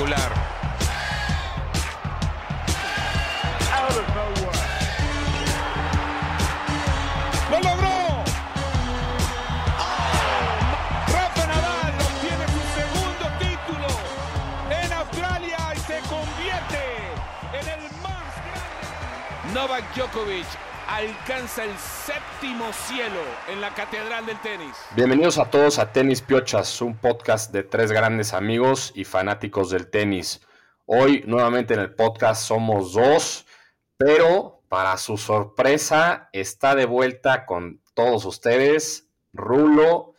Espectacular. ¡Lo logró! Rafa Nadal obtiene su segundo título en Australia y se convierte en el más grande. Novak Djokovic alcanza el séptimo cielo en la catedral del tenis. Bienvenidos a todos a Tenis Piochas, un podcast de tres grandes amigos y fanáticos del tenis. Hoy nuevamente en el podcast somos dos, pero para su sorpresa está de vuelta con todos ustedes Rulo.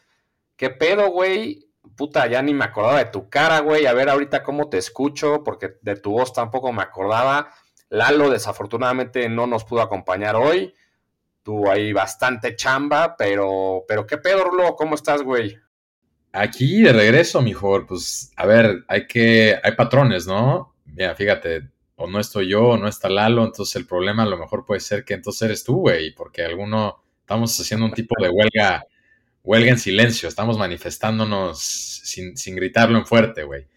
¿Qué pedo, güey? Puta, ya ni me acordaba de tu cara, güey. A ver ahorita cómo te escucho, porque de tu voz tampoco me acordaba. Lalo desafortunadamente no nos pudo acompañar hoy. Tuvo ahí bastante chamba, pero, pero ¿qué pedo, Rulo? ¿Cómo estás, güey? Aquí de regreso, mejor, pues, a ver, hay que, hay patrones, ¿no? Mira, fíjate, o no estoy yo, o no está Lalo, entonces el problema a lo mejor puede ser que entonces eres tú, güey, porque alguno, estamos haciendo un tipo de huelga, huelga en silencio, estamos manifestándonos sin, sin gritarlo en fuerte, güey.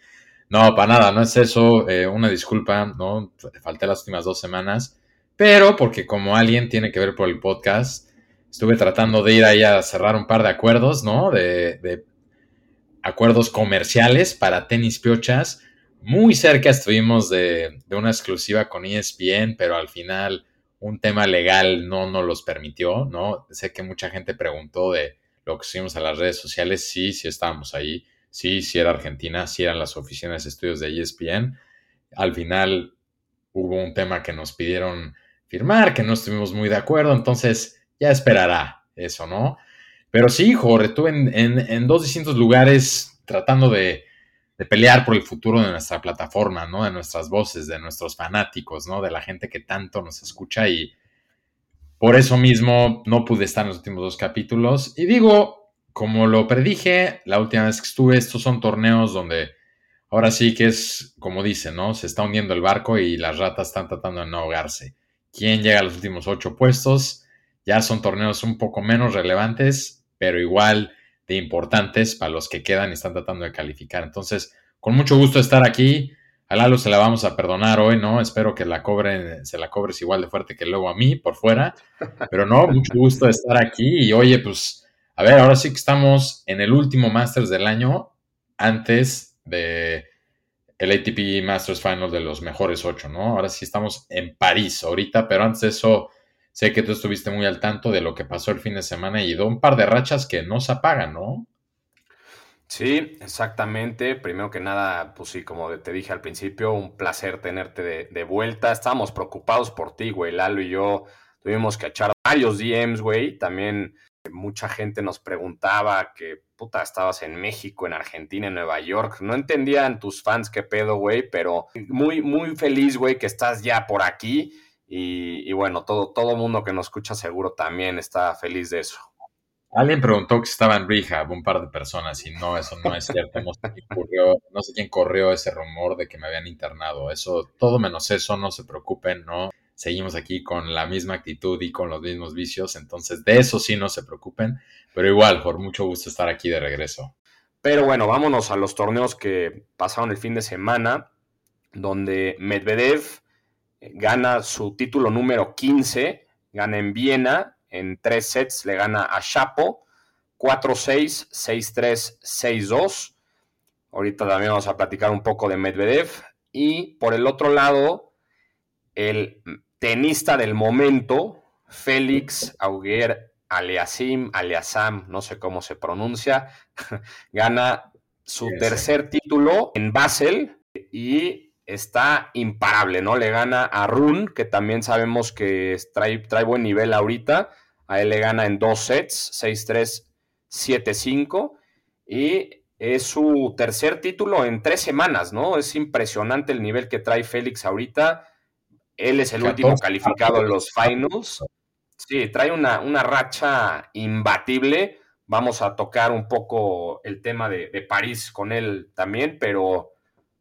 No, para nada, no es eso, eh, una disculpa, ¿no? Falté las últimas dos semanas, pero porque como alguien tiene que ver por el podcast, estuve tratando de ir ahí a cerrar un par de acuerdos, ¿no? De, de acuerdos comerciales para tenis piochas. Muy cerca estuvimos de, de, una exclusiva con ESPN, pero al final un tema legal no nos los permitió, ¿no? Sé que mucha gente preguntó de lo que subimos a las redes sociales, sí, sí estábamos ahí sí, sí era Argentina, sí eran las oficinas de estudios de ESPN. Al final hubo un tema que nos pidieron firmar, que no estuvimos muy de acuerdo, entonces ya esperará eso, ¿no? Pero sí, Jorge, estuve en, dos distintos lugares tratando de, de, pelear por el futuro de nuestra plataforma, ¿no? De nuestras voces, de nuestros fanáticos, ¿no? De la gente que tanto nos escucha y por eso mismo no pude estar en los últimos dos capítulos. Y digo, como lo predije la última vez que estuve, estos son torneos donde ahora sí que es, como dicen, ¿no? Se está hundiendo el barco y las ratas están tratando de no ahogarse. ¿Quién llega a los últimos ocho puestos? Ya son torneos un poco menos relevantes, pero igual de importantes para los que quedan y están tratando de calificar. Entonces, con mucho gusto estar aquí. A Lalo se la vamos a perdonar hoy, ¿no? Espero que la cobren, se la cobres igual de fuerte que luego a mí por fuera. Pero no, mucho gusto estar aquí. Y oye, pues a ver, ahora sí que estamos en el último Masters del año antes de el ATP Masters Final de los mejores ocho, ¿no? Ahora sí estamos en París ahorita, pero antes de eso, sé que tú estuviste muy al tanto de lo que pasó el fin de semana y de un par de rachas que no se apagan, ¿no? Sí, exactamente. Primero que nada, pues sí, como te dije al principio, un placer tenerte de, de vuelta. Estábamos preocupados por ti, güey. Lalo y yo tuvimos que echar varios DMs, güey. También mucha gente nos preguntaba que, puta, estabas en México, en Argentina, en Nueva York. No entendían tus fans qué pedo, güey, pero muy, muy feliz, güey, que estás ya por aquí. Y, bueno, todo, todo mundo que nos escucha seguro también está feliz de eso. Alguien preguntó que estaba en rehab, un par de personas, y no, eso no es cierto. No sé, quién corrió, no sé quién corrió ese rumor de que me habían internado. Eso, todo menos eso, no se preocupen, ¿no? Seguimos aquí con la misma actitud y con los mismos vicios, entonces de eso sí no se preocupen, pero igual, por mucho gusto estar aquí de regreso. Pero bueno, vámonos a los torneos que pasaron el fin de semana, donde Medvedev gana su título número 15, gana en Viena, en tres sets le gana a Chapo, 4-6, 6-3, 6-2. Ahorita también vamos a platicar un poco de Medvedev. Y por el otro lado, el tenista del momento, Félix Auger Aliasim, Aliasam, no sé cómo se pronuncia, gana su tercer título en Basel y está imparable, ¿no? Le gana a Run, que también sabemos que trae, trae buen nivel ahorita. A él le gana en dos sets, 6-3, 7-5. Y es su tercer título en tres semanas, ¿no? Es impresionante el nivel que trae Félix ahorita. Él es el último calificado en los finals. Sí, trae una, una, racha imbatible. Vamos a tocar un poco el tema de, de París con él también, pero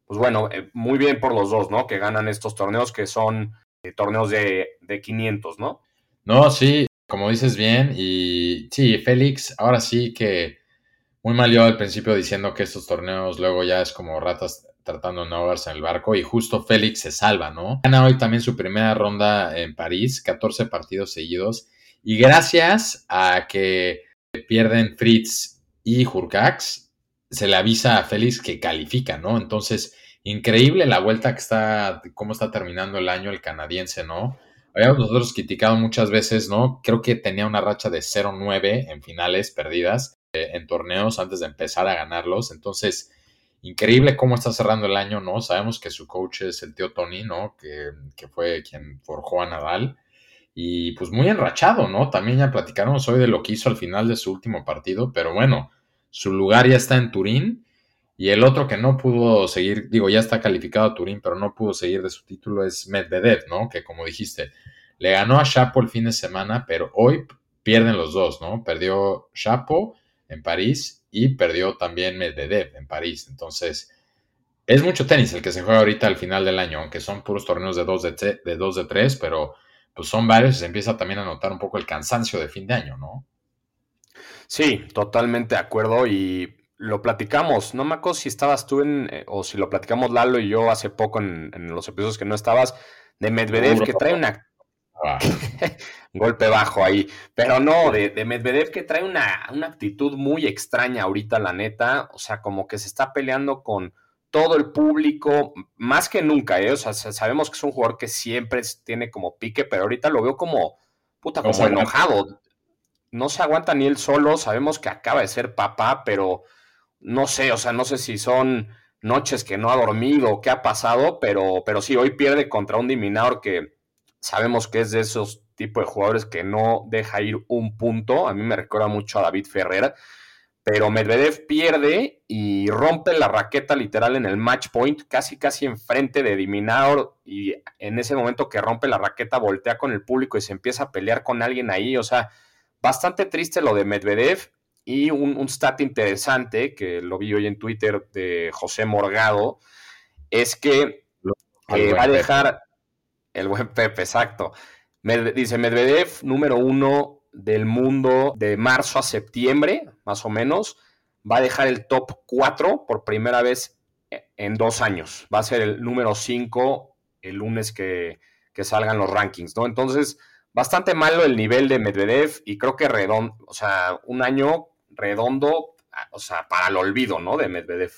pues bueno, eh, muy bien por los dos, ¿no? Que ganan estos torneos que son eh, torneos de, de 500, ¿no? No, sí, como dices bien, y sí, Félix, ahora sí que muy mal yo al principio diciendo que estos torneos luego ya es como ratas tratando de no ahogarse en el barco y justo Félix se salva, ¿no? Gana hoy también su primera ronda en París, 14 partidos seguidos y gracias a que pierden Fritz y Hurcax, se le avisa a Félix que califica, ¿no? Entonces, increíble la vuelta que está, cómo está terminando el año el canadiense, ¿no? Habíamos nosotros criticado muchas veces, ¿no? Creo que tenía una racha de 0-9 en finales perdidas eh, en torneos antes de empezar a ganarlos. Entonces, increíble cómo está cerrando el año, ¿no? Sabemos que su coach es el tío Tony, ¿no? Que, que fue quien forjó a Nadal. Y pues muy enrachado, ¿no? También ya platicamos hoy de lo que hizo al final de su último partido, pero bueno, su lugar ya está en Turín. Y el otro que no pudo seguir, digo, ya está calificado a Turín, pero no pudo seguir de su título es Medvedev, ¿no? Que como dijiste, le ganó a Chapo el fin de semana, pero hoy pierden los dos, ¿no? Perdió Chapo en París y perdió también Medvedev en París. Entonces, es mucho tenis el que se juega ahorita al final del año, aunque son puros torneos de dos de, de, dos de tres, pero pues son varios y se empieza también a notar un poco el cansancio de fin de año, ¿no? Sí, totalmente de acuerdo y lo platicamos, no me acuerdo si estabas tú en, eh, o si lo platicamos Lalo y yo hace poco en, los episodios que no estabas, de Medvedev que trae una... Ah. golpe bajo ahí, pero no, de, de Medvedev que trae una, una, actitud muy extraña ahorita, la neta, o sea, como que se está peleando con todo el público, más que nunca, ¿eh? o sea, sabemos que es un jugador que siempre tiene como pique, pero ahorita lo veo como, puta, como enojado, no se aguanta ni él solo, sabemos que acaba de ser papá, pero no sé, o sea, no sé si son noches que no ha dormido o qué ha pasado, pero, pero sí, hoy pierde contra un Diminaur que sabemos que es de esos tipos de jugadores que no deja ir un punto. A mí me recuerda mucho a David Ferrer, pero Medvedev pierde y rompe la raqueta literal en el match point, casi casi enfrente de Diminaur y en ese momento que rompe la raqueta voltea con el público y se empieza a pelear con alguien ahí, o sea, Bastante triste lo de Medvedev y un, stat interesante que lo vi hoy en Twitter de José Morgado es que eh, va a dejar el buen Pepe, exacto. dice Medvedev, número uno del mundo de marzo a septiembre, más o menos, va a dejar el top 4 por primera vez en dos años. Va a ser el número 5 el lunes que, que salgan los rankings, ¿no? Entonces, bastante malo el nivel de Medvedev y creo que o sea, un año redondo, o sea, para el olvido, ¿no? De Medvedev.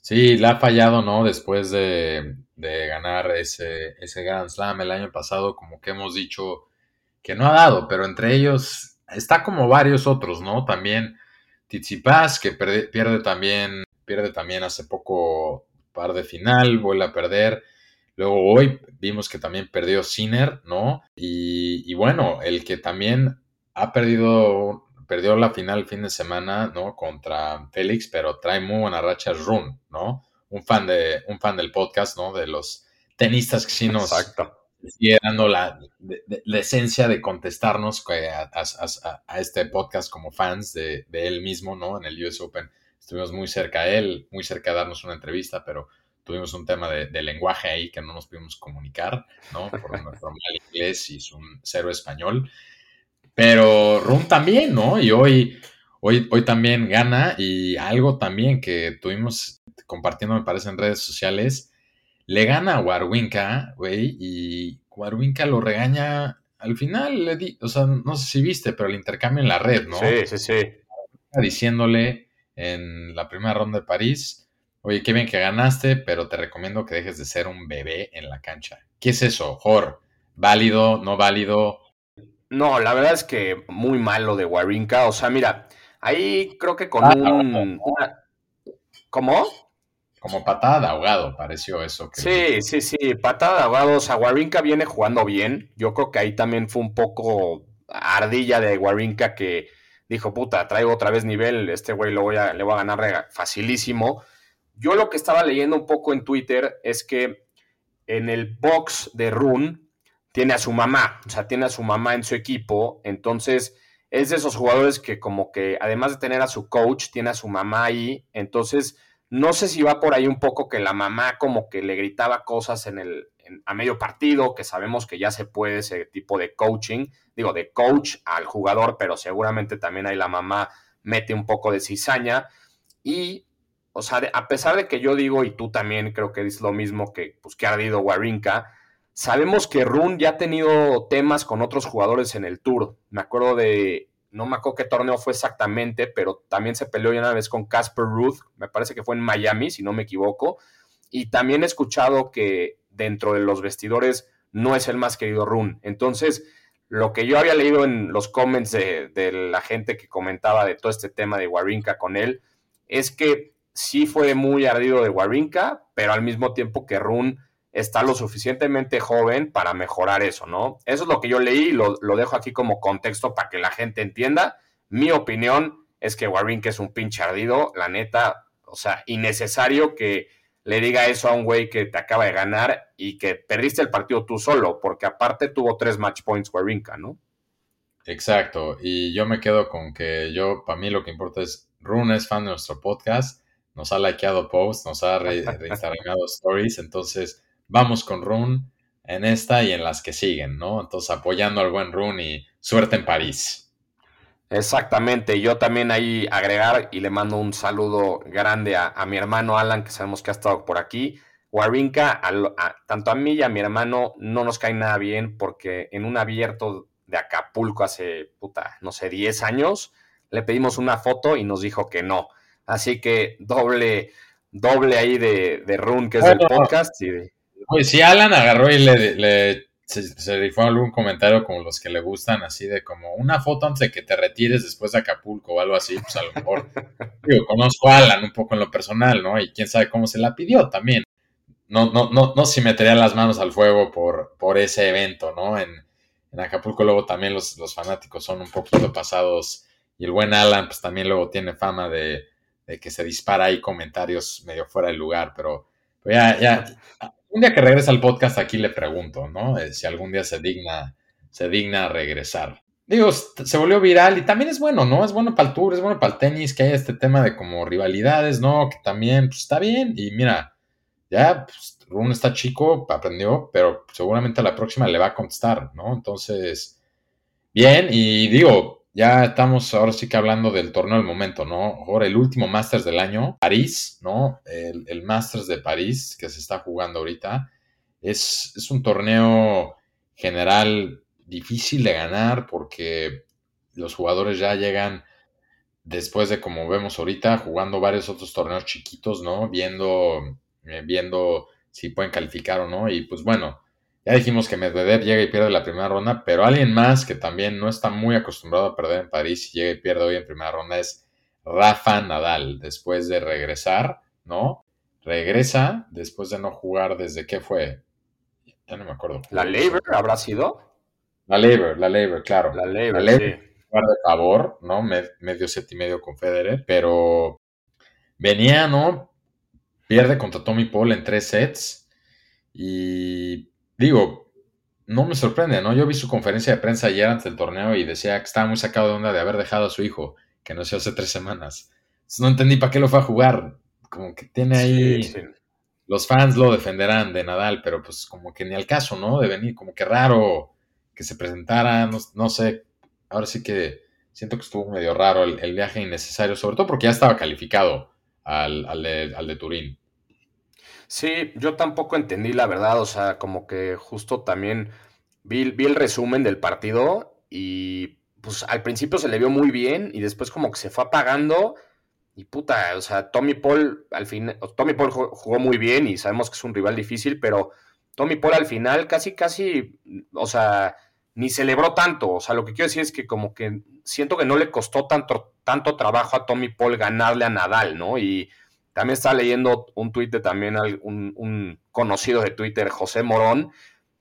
Sí, le ha fallado, ¿no? Después de, ganar ese, ese Grand Slam el año pasado, como que hemos dicho que no ha dado, pero entre ellos está como varios otros, ¿no? También Tsitsipas, que pierde también, pierde también hace poco par de final, vuelve a perder. Luego hoy vimos que también perdió Sinner, ¿no? Y, bueno, el que también ha perdido, perdió la final el fin de semana, ¿no? Contra Félix, pero trae muy buena racha Run, ¿no? Un fan, de, un fan del podcast, ¿no? De los tenistas que sí nos sigue dando la, esencia de contestarnos a, este podcast como fans de, de él mismo, ¿no? En el US Open estuvimos muy cerca de él, muy cerca de darnos una entrevista, pero tuvimos un tema de, lenguaje ahí que no nos pudimos comunicar, ¿no? Por nuestro mal inglés y su cero español. Pero Rum también, ¿no? Y hoy, hoy, hoy también gana y algo también que tuvimos compartiendo, me parece, en redes sociales, le gana a Warwinka, güey, y Warwinka lo regaña al final, le di, o sea, no sé si viste, pero el intercambio en la red, ¿no? Sí, sí, sí. Diciéndole en la primera ronda de París, Oye, qué bien que ganaste, pero te recomiendo que dejes de ser un bebé en la cancha. ¿Qué es eso, Jor? ¿Válido? ¿No válido? No, la verdad es que muy malo de Warinka. O sea, mira, ahí creo que con ah, un. ¿Cómo? Como patada de ahogado, pareció eso. Sí, sí, sí, patada de ahogado. O sea, Warinka viene jugando bien. Yo creo que ahí también fue un poco ardilla de Warinka que dijo, puta, traigo otra vez nivel, este güey lo voy a, le voy a ganar facilísimo. Yo lo que estaba leyendo un poco en Twitter es que en el box de Run tiene a su mamá, o sea, tiene a su mamá en su equipo, entonces es de esos jugadores que como que además de tener a su coach, tiene a su mamá ahí, entonces no sé si va por ahí un poco que la mamá como que le gritaba cosas en el a medio partido, que sabemos que ya se puede ese tipo de coaching, digo, de coach al jugador, pero seguramente también hay la mamá mete un poco de cizaña. Y, o sea, a pesar de que yo digo, y tú también creo que es lo mismo que, pues, que ha ardido Warinka, sabemos que Run ya ha tenido temas con otros jugadores en el Tour. Me acuerdo de, no me acuerdo qué torneo fue exactamente, pero también se peleó ya una vez con Casper Ruth, me parece que fue en Miami, si no me equivoco. Y también he escuchado que dentro de los vestidores no es el más querido Run. Entonces, lo que yo había leído en los comments de, la gente que comentaba de todo este tema de Warinka con él, es que sí fue muy ardido de Warinka, pero al mismo tiempo que Run está lo suficientemente joven para mejorar eso, ¿no? Eso es lo que yo leí y lo, dejo aquí como contexto para que la gente entienda. Mi opinión es que Warinka es un pinche ardido, la neta, o sea, innecesario que le diga eso a un güey que te acaba de ganar y que perdiste el partido tú solo, porque aparte tuvo tres match points Warinka, ¿no? Exacto, y yo me quedo con que yo, para mí lo que importa es, Rune es fan de nuestro podcast, nos ha likeado posts, nos ha reinstalado stories, entonces vamos con Rune en esta y en las que siguen, ¿no? Entonces apoyando al buen Rune y suerte en París. Exactamente, yo también ahí agregar y le mando un saludo grande a, mi hermano Alan, que sabemos que ha estado por aquí. Warinka, tanto a mí y a mi hermano no nos cae nada bien porque en un abierto de Acapulco hace, puta, no sé, 10 años, le pedimos una foto y nos dijo que no. Así que doble, doble ahí de, de Run, que es del podcast. Y de... Pues si Alan agarró y le se, se rifó algún comentario como los que le gustan, así de como una foto antes de que te retires después de Acapulco o algo así, pues a lo mejor, digo, conozco a Alan un poco en lo personal, ¿no? Y quién sabe cómo se la pidió también. No, no, no, no si metería las manos al fuego por, por ese evento, ¿no? En, en Acapulco luego también los, los, fanáticos son un poquito pasados y el buen Alan pues también luego tiene fama de, de que se dispara ahí comentarios medio fuera del lugar, pero, pero ya, ya, un día que regrese al podcast aquí le pregunto, ¿no? Eh, si algún día se digna, se digna regresar. Digo, se volvió viral y también es bueno, ¿no? Es bueno para el tour, es bueno para el tenis, que haya este tema de como rivalidades, ¿no? Que también, pues está bien. Y mira, ya, pues, Rune está chico, aprendió, pero seguramente a la próxima le va a contestar, ¿no? Entonces, bien, y digo, ya estamos ahora sí que hablando del torneo del momento, ¿no? Ahora el último Masters del año, París, ¿no? El, Masters de París que se está jugando ahorita. Es, un torneo general difícil de ganar porque los jugadores ya llegan después de, como vemos ahorita, jugando varios otros torneos chiquitos, ¿no? Viendo, eh, viendo si pueden calificar o no. Y pues bueno, ya dijimos que Medvedev llega y pierde la primera ronda, pero alguien más que también no está muy acostumbrado a perder en París y llega y pierde hoy en primera ronda es Rafa Nadal, después de regresar, ¿no? Regresa después de no jugar desde qué fue. Ya no me acuerdo. ¿La Labor habrá sido? La Labor, la Labor, claro. La Labor, la sí. de favor, ¿no? medio set y medio con Federer, pero venía, ¿no? Pierde contra Tommy Paul en tres sets y digo, no me sorprende, ¿no? Yo vi su conferencia de prensa ayer antes del torneo y decía que estaba muy sacado de onda de haber dejado a su hijo, que no sé, hace tres semanas. no entendí para qué lo fue a jugar. Como que tiene ahí... Los fans lo defenderán de Nadal, pero pues como que ni al caso, ¿no? De venir, como que raro que se presentara, no, sé. Ahora sí que siento que estuvo medio raro el, viaje innecesario, sobre todo porque ya estaba calificado al, al de Turín. Sí, yo tampoco entendí la verdad, o sea, como que justo también vi, vi el resumen del partido y pues al principio se le vio muy bien y después como que se fue apagando y puta, o sea, Tommy Paul al final, Tommy Paul jugó muy bien y sabemos que es un rival difícil, pero Tommy Paul al final casi, casi, o sea, ni celebró tanto, o sea, lo que quiero decir es que como que siento que no le costó tanto, tanto trabajo a Tommy Paul ganarle a Nadal, ¿no? Y también está leyendo un tuit de también un, conocido de Twitter, José Morón,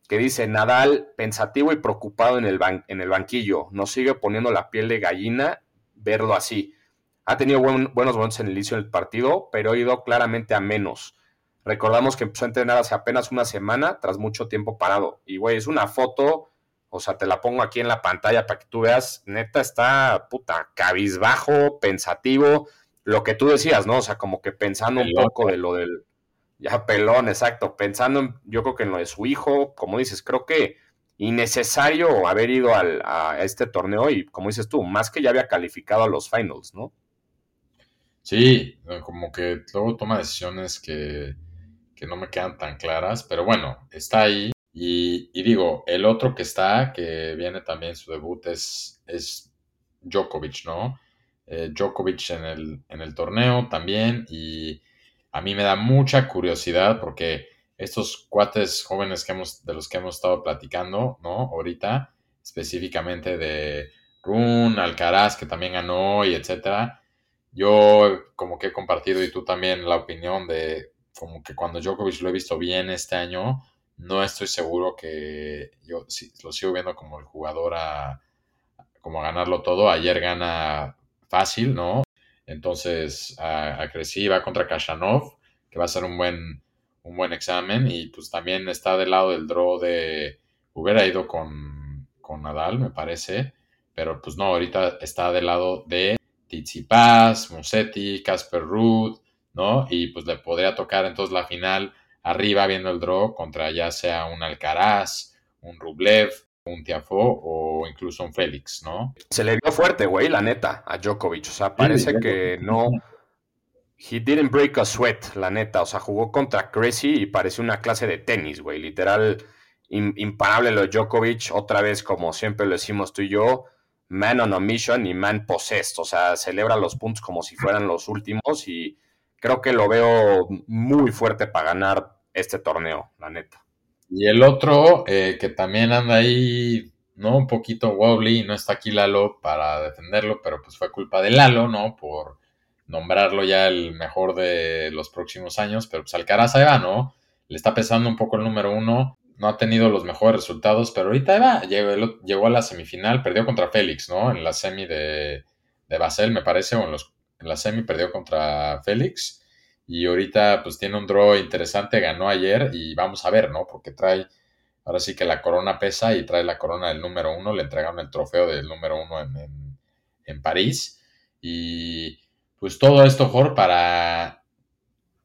que dice, Nadal pensativo y preocupado en el, en el banquillo, nos sigue poniendo la piel de gallina verlo así. Ha tenido buenos momentos en el inicio del partido, pero ha ido claramente a menos. Recordamos que empezó a entrenar hace apenas una semana, tras mucho tiempo parado. Y, güey, es una foto, o sea, te la pongo aquí en la pantalla para que tú veas, neta está, puta, cabizbajo, pensativo, lo que tú decías, ¿no? O sea, como que pensando un poco de lo del, ya pelón, exacto, pensando en, yo creo que en lo de su hijo, como dices, creo que innecesario haber ido a este torneo y como dices tú, más que ya había calificado a los finals, ¿no? Sí, como que luego toma decisiones que, no me quedan tan claras, pero bueno, está ahí. Y, digo, el otro que está, que viene también su debut, es, es Djokovic, ¿no? Eh, Djokovic en el, en el torneo también. Y a mí me da mucha curiosidad porque estos cuates jóvenes que hemos, de los que hemos estado platicando, ¿no? Ahorita, específicamente de Run, Alcaraz, que también ganó y etcétera yo como que he compartido y tú también la opinión de como que cuando Djokovic lo he visto bien este año, no estoy seguro que yo lo sigo viendo como el jugador a como a ganarlo todo. Ayer gana fácil, ¿no? Entonces a, contra Kashanov, que va a ser un buen, un buen examen. Y pues también está del lado del draw de. Hubiera ido con, con Nadal, me parece. Pero pues no, ahorita está del lado de Tsitsipas, Musetti, Casper Ruud, ¿no? Y pues le podría tocar entonces la final arriba viendo el draw contra ya sea un Alcaraz, un Rublev, un Tiafo o incluso un Félix, ¿no? Se le dio fuerte, güey, la neta, a Djokovic. O sea, parece que no. He didn't break a sweat, la neta. O sea, jugó contra Cressy y pareció una clase de tenis, güey. Literal, imparable lo de Djokovic. Otra vez, como siempre lo decimos tú y yo, man on a mission y man possessed. O sea, celebra los puntos como si fueran los últimos y creo que lo veo muy fuerte para ganar este torneo, la neta. Y el otro, eh, que también anda ahí, ¿no? Un poquito wobbly, no está aquí Lalo para defenderlo, pero pues fue culpa de Lalo, ¿no? Por nombrarlo ya el mejor de los próximos años, pero pues Alcaraz ahí ¿no? Le está pesando un poco el número uno no ha tenido los mejores resultados, pero ahorita va, llegó, llegó, a la semifinal, perdió contra Félix, ¿no? En la semi de, de Basel, me parece, o en, los, en la semi perdió contra Félix. Y ahorita pues tiene un draw interesante, ganó ayer y vamos a ver, ¿no? Porque trae, ahora sí que la corona pesa y trae la corona del número uno, le entregaron el trofeo del número uno en, en París. Y pues todo esto, Jorge, para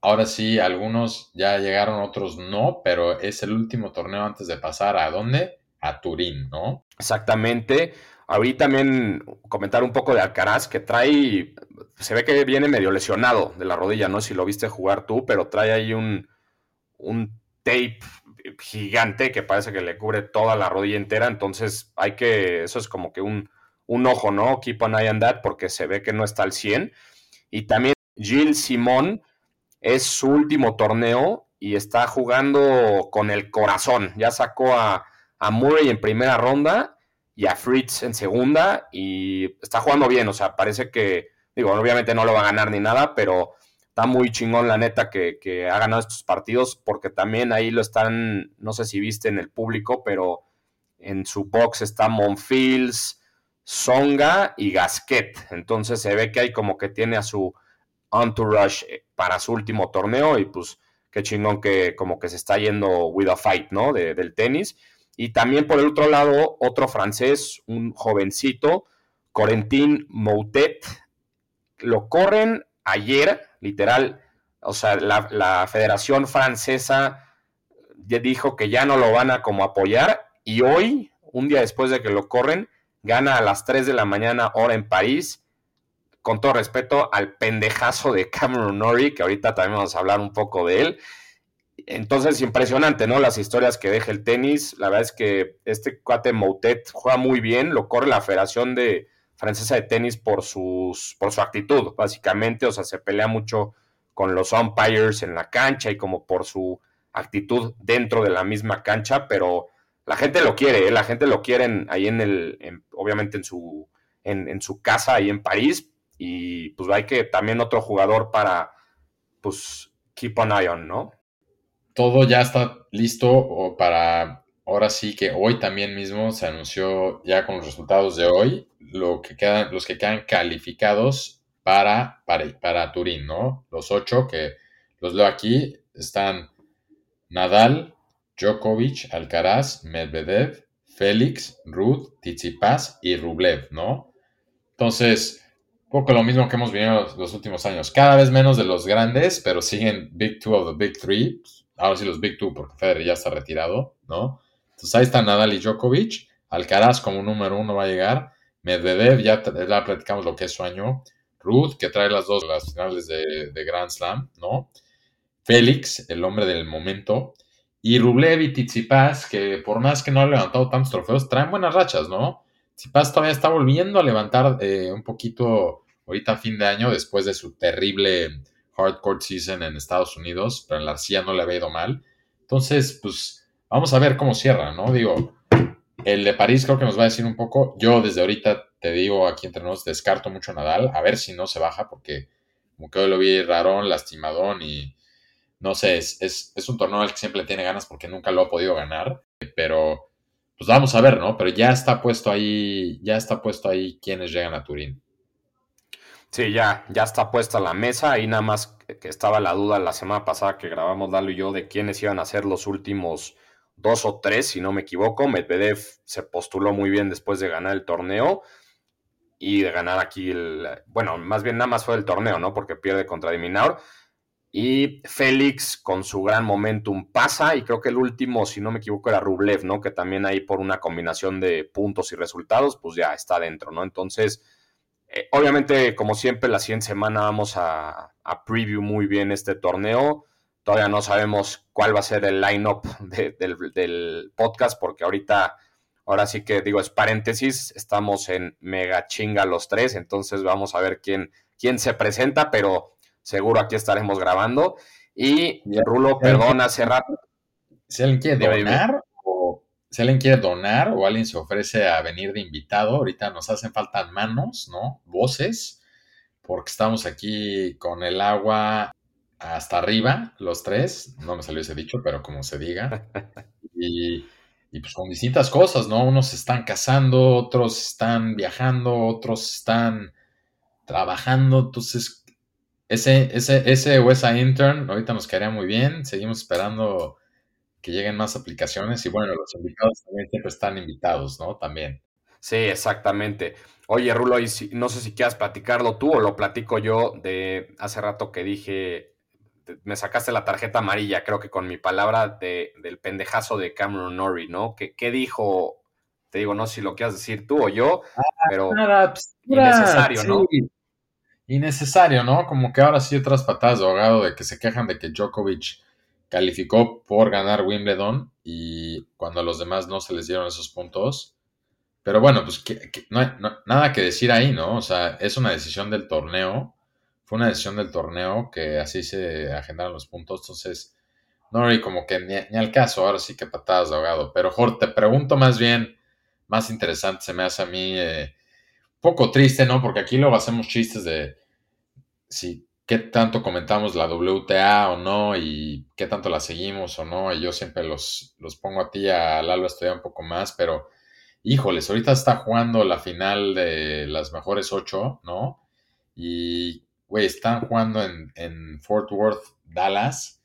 Ahora sí, algunos ya llegaron, otros no, pero es el último torneo antes de pasar a dónde? A Turín, ¿no? Exactamente. Ahorita también comentar un poco de Alcaraz, que trae, se ve que viene medio lesionado de la rodilla, no si lo viste jugar tú, pero trae ahí un, un tape gigante que parece que le cubre toda la rodilla entera, entonces hay que, eso es como que un, un ojo, ¿no? Keep an eye on that, porque se ve que no está al 100. Y también Gilles Simón, es su último torneo y está jugando con el corazón. Ya sacó a, Murray en primera ronda y a Fritz en segunda y está jugando bien. O sea, parece que, digo, obviamente no lo va a ganar ni nada, pero está muy chingón la neta que, que ha ganado estos partidos porque también ahí lo están, no sé si viste en el público, pero en su box está Monfils, Songa y Gasquet. Entonces se ve que hay como que tiene a su entourage eh, para su último torneo y pues qué chingón que como que se está yendo with a fight, ¿no? del tenis. Y también por el otro lado, otro francés, un jovencito, Corentin Moutet, lo corren ayer, literal, o sea, la, Federación Francesa ya dijo que ya no lo van a como apoyar y hoy, un día después de que lo corren, gana a las 3 de la mañana hora en París con todo respeto, al pendejazo de Cameron Norrie, que ahorita también vamos a hablar un poco de él. Entonces, impresionante, ¿no? Las historias que deja el tenis. La verdad es que este cuate Moutet juega muy bien, lo corre la Federación de Francesa de Tenis por, sus, por su actitud, básicamente. O sea, se pelea mucho con los umpires en la cancha y como por su actitud dentro de la misma cancha, pero la gente lo quiere, ¿eh? la gente lo quiere ahí en el, obviamente en su, en, en, su casa ahí en París, y pues hay que también otro jugador para, pues, keep an eye on, ¿no? Todo ya está listo para, ahora sí que hoy también mismo se anunció ya con los resultados de hoy, lo que quedan, los que quedan calificados para, para, para Turín, ¿no? Los ocho que los leo aquí están Nadal, Djokovic, Alcaraz, Medvedev, Félix, Ruth, Tsitsipas y Rublev, ¿no? Entonces, poco lo mismo que hemos vivido los, últimos años. Cada vez menos de los grandes, pero siguen Big Two of the Big Three. Ahora sí los Big Two, porque Federer ya está retirado, ¿no? Entonces ahí está Nadal y Djokovic. Alcaraz como número uno va a llegar. Medvedev, ya, ya platicamos lo que es su año. Ruth, que trae las dos las finales de, Grand Slam, ¿no? Félix, el hombre del momento. Y Rublev y Tsitsipas, que por más que no ha levantado tantos trofeos, traen buenas rachas, ¿no? Tsitsipas todavía está volviendo a levantar eh, un poquito ahorita a fin de año después de su terrible hardcore season en Estados Unidos, pero en la arcilla no le había ido mal. Entonces, pues vamos a ver cómo cierra, ¿no? Digo, el de París creo que nos va a decir un poco. Yo desde ahorita te digo aquí entre nos, descarto mucho Nadal, a ver si no se baja, porque como que hoy lo vi rarón, lastimadón y no sé, es, es, un torneo al que siempre tiene ganas porque nunca lo ha podido ganar, pero pues vamos a ver, ¿no? Pero ya está puesto ahí, ya está puesto ahí quienes llegan a Turín. Sí, ya, ya está puesta la mesa. Ahí nada más que estaba la duda la semana pasada que grabamos Dalo y yo de quiénes iban a ser los últimos dos o tres, si no me equivoco. Medvedev se postuló muy bien después de ganar el torneo y de ganar aquí el. Bueno, más bien nada más fue el torneo, ¿no? Porque pierde contra Diminaur. Y Félix con su gran momentum pasa y creo que el último, si no me equivoco, era Rublev, ¿no? Que también ahí por una combinación de puntos y resultados, pues ya está dentro, ¿no? Entonces, eh, obviamente, como siempre, la siguiente semana vamos a, preview muy bien este torneo. Todavía no sabemos cuál va a ser el line-up del, del podcast porque ahorita, ahora sí que digo, es paréntesis, estamos en mega chinga los tres, entonces vamos a ver quién, quién se presenta, pero seguro aquí estaremos grabando. Y Rulo, perdón, hace rato. Si alguien quiere donar, si alguien quiere donar, o alguien se ofrece a venir de invitado, ahorita nos hacen falta manos, ¿no? Voces, porque estamos aquí con el agua hasta arriba, los tres. No me salió ese dicho, pero como se diga. Y, pues con distintas cosas, ¿no? Unos están cazando, otros están viajando, otros están trabajando. Entonces, ese, ese, ese o esa intern ahorita nos quedaría muy bien. Seguimos esperando que lleguen más aplicaciones y bueno, los invitados también siempre están invitados, ¿no? También. Sí, exactamente. Oye, Rulo, no sé si quieras platicarlo tú o lo platico yo de hace rato que dije, me sacaste la tarjeta amarilla, creo que con mi palabra de, del pendejazo de Cameron Norrie, ¿no? ¿Qué, qué dijo? Te digo, no sé si lo quieras decir tú o yo, ah, pero nada, pues, innecesario, ¿no? innecesario, ¿no? Como que ahora sí otras patadas de ahogado de que se quejan de que Djokovic calificó por ganar Wimbledon y cuando a los demás no se les dieron esos puntos. Pero bueno, pues no hay nada que decir ahí, ¿no? O sea, es una decisión del torneo. Fue una decisión del torneo que así se agendaron los puntos. Entonces, no, y como que ni, al caso, ahora sí que patadas de ahogado. Pero Jorge, te pregunto más bien, más interesante se me hace a mí, eh, poco triste, ¿no? Porque aquí luego hacemos chistes de si qué tanto comentamos la WTA o no y qué tanto la seguimos o no. Y yo siempre los, los pongo a ti, a Lalo, a estudiar un poco más, pero híjoles, ahorita está jugando la final de las mejores ocho, ¿no? Y, güey, están jugando en, en Fort Worth, Dallas.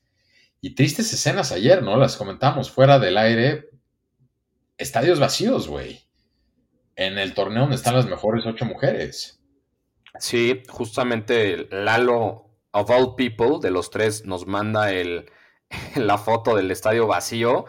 Y tristes escenas ayer, ¿no? Las comentamos fuera del aire. Estadios vacíos, güey. En el torneo donde están las mejores ocho mujeres. Sí, justamente Lalo, of all people, de los tres, nos manda el, la foto del estadio vacío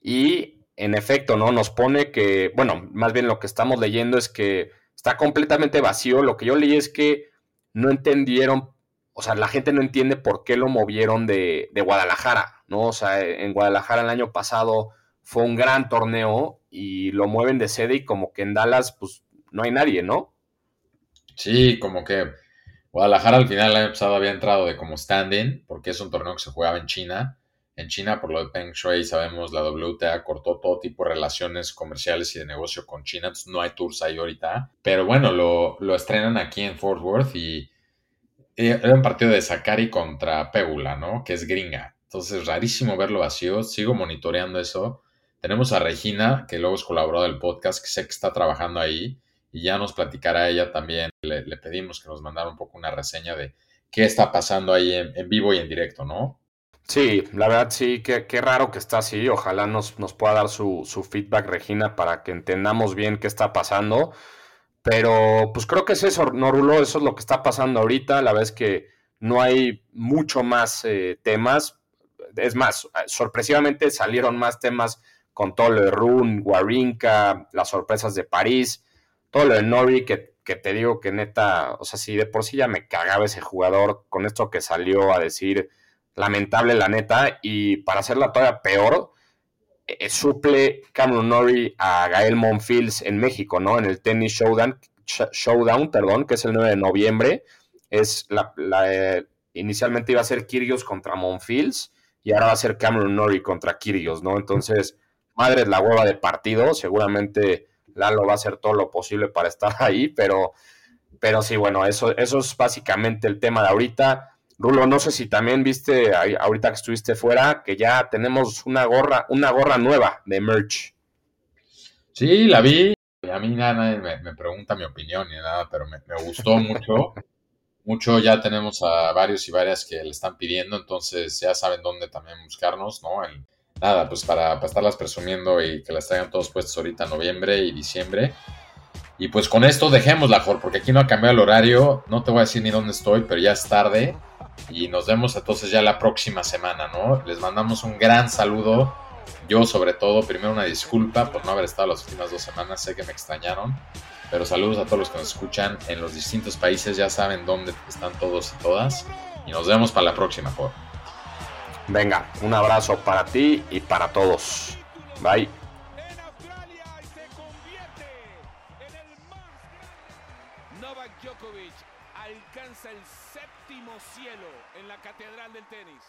y en efecto, ¿no? Nos pone que, bueno, más bien lo que estamos leyendo es que está completamente vacío. Lo que yo leí es que no entendieron, o sea, la gente no entiende por qué lo movieron de, de Guadalajara, ¿no? O sea, en Guadalajara el año pasado fue un gran torneo y lo mueven de sede y como que en Dallas, pues no hay nadie, ¿no? Sí, como que Guadalajara al final pasado había entrado de como stand-in, porque es un torneo que se jugaba en China. En China, por lo de Peng Shui, sabemos, la WTA cortó todo tipo de relaciones comerciales y de negocio con China, no hay tours ahí ahorita. Pero bueno, lo, lo estrenan aquí en Fort Worth y, era un partido de Sakari contra Pegula, ¿no? Que es gringa. Entonces, rarísimo verlo vacío. Sigo monitoreando eso. Tenemos a Regina, que luego es colaboradora del podcast, que sé que está trabajando ahí y ya nos platicará ella también. Le, pedimos que nos mandara un poco una reseña de qué está pasando ahí en, vivo y en directo, ¿no? Sí, la verdad sí, qué, qué raro que está así. Ojalá nos, nos pueda dar su, su, feedback, Regina, para que entendamos bien qué está pasando. Pero pues creo que es eso, ¿no, Rulo? Eso es lo que está pasando ahorita. La verdad es que no hay mucho más eh, temas. Es más, sorpresivamente salieron más temas con todo lo de Rune, Warinka, las sorpresas de París, todo lo de Nori, que, te digo que neta, o sea, si de por sí ya me cagaba ese jugador con esto que salió a decir, lamentable la neta, y para hacerla todavía peor, eh, suple Cameron Nori a Gael Monfils en México, ¿no? En el Tennis Showdown, Showdown perdón, que es el 9 de noviembre. Es la, eh, inicialmente iba a ser Kyrgios contra Monfils y ahora va a ser Cameron Nori contra Kyrgios, ¿no? Entonces, madre es la hueva de partido, seguramente Lalo va a hacer todo lo posible para estar ahí, pero, pero sí, bueno, eso, eso es básicamente el tema de ahorita. Rulo, no sé si también viste ahorita que estuviste fuera que ya tenemos una gorra, una gorra nueva de merch. Sí, la vi. A mí nada, me, pregunta mi opinión ni nada, pero me, gustó mucho. mucho ya tenemos a varios y varias que le están pidiendo, entonces ya saben dónde también buscarnos, ¿no? Nada, pues para, para estarlas presumiendo y que las traigan todos puestos ahorita en noviembre y diciembre. Y pues con esto dejémosla, Jorge, porque aquí no ha cambiado el horario. No te voy a decir ni dónde estoy, pero ya es tarde. Y nos vemos entonces ya la próxima semana, ¿no? Les mandamos un gran saludo. Yo sobre todo, primero una disculpa por no haber estado las últimas dos semanas, sé que me extrañaron. Pero saludos a todos los que nos escuchan en los distintos países, ya saben dónde están todos y todas. Y nos vemos para la próxima, Jorge. Venga, un abrazo para ti y para todos. Bye. Novak Djokovic alcanza el séptimo cielo en la catedral del tenis.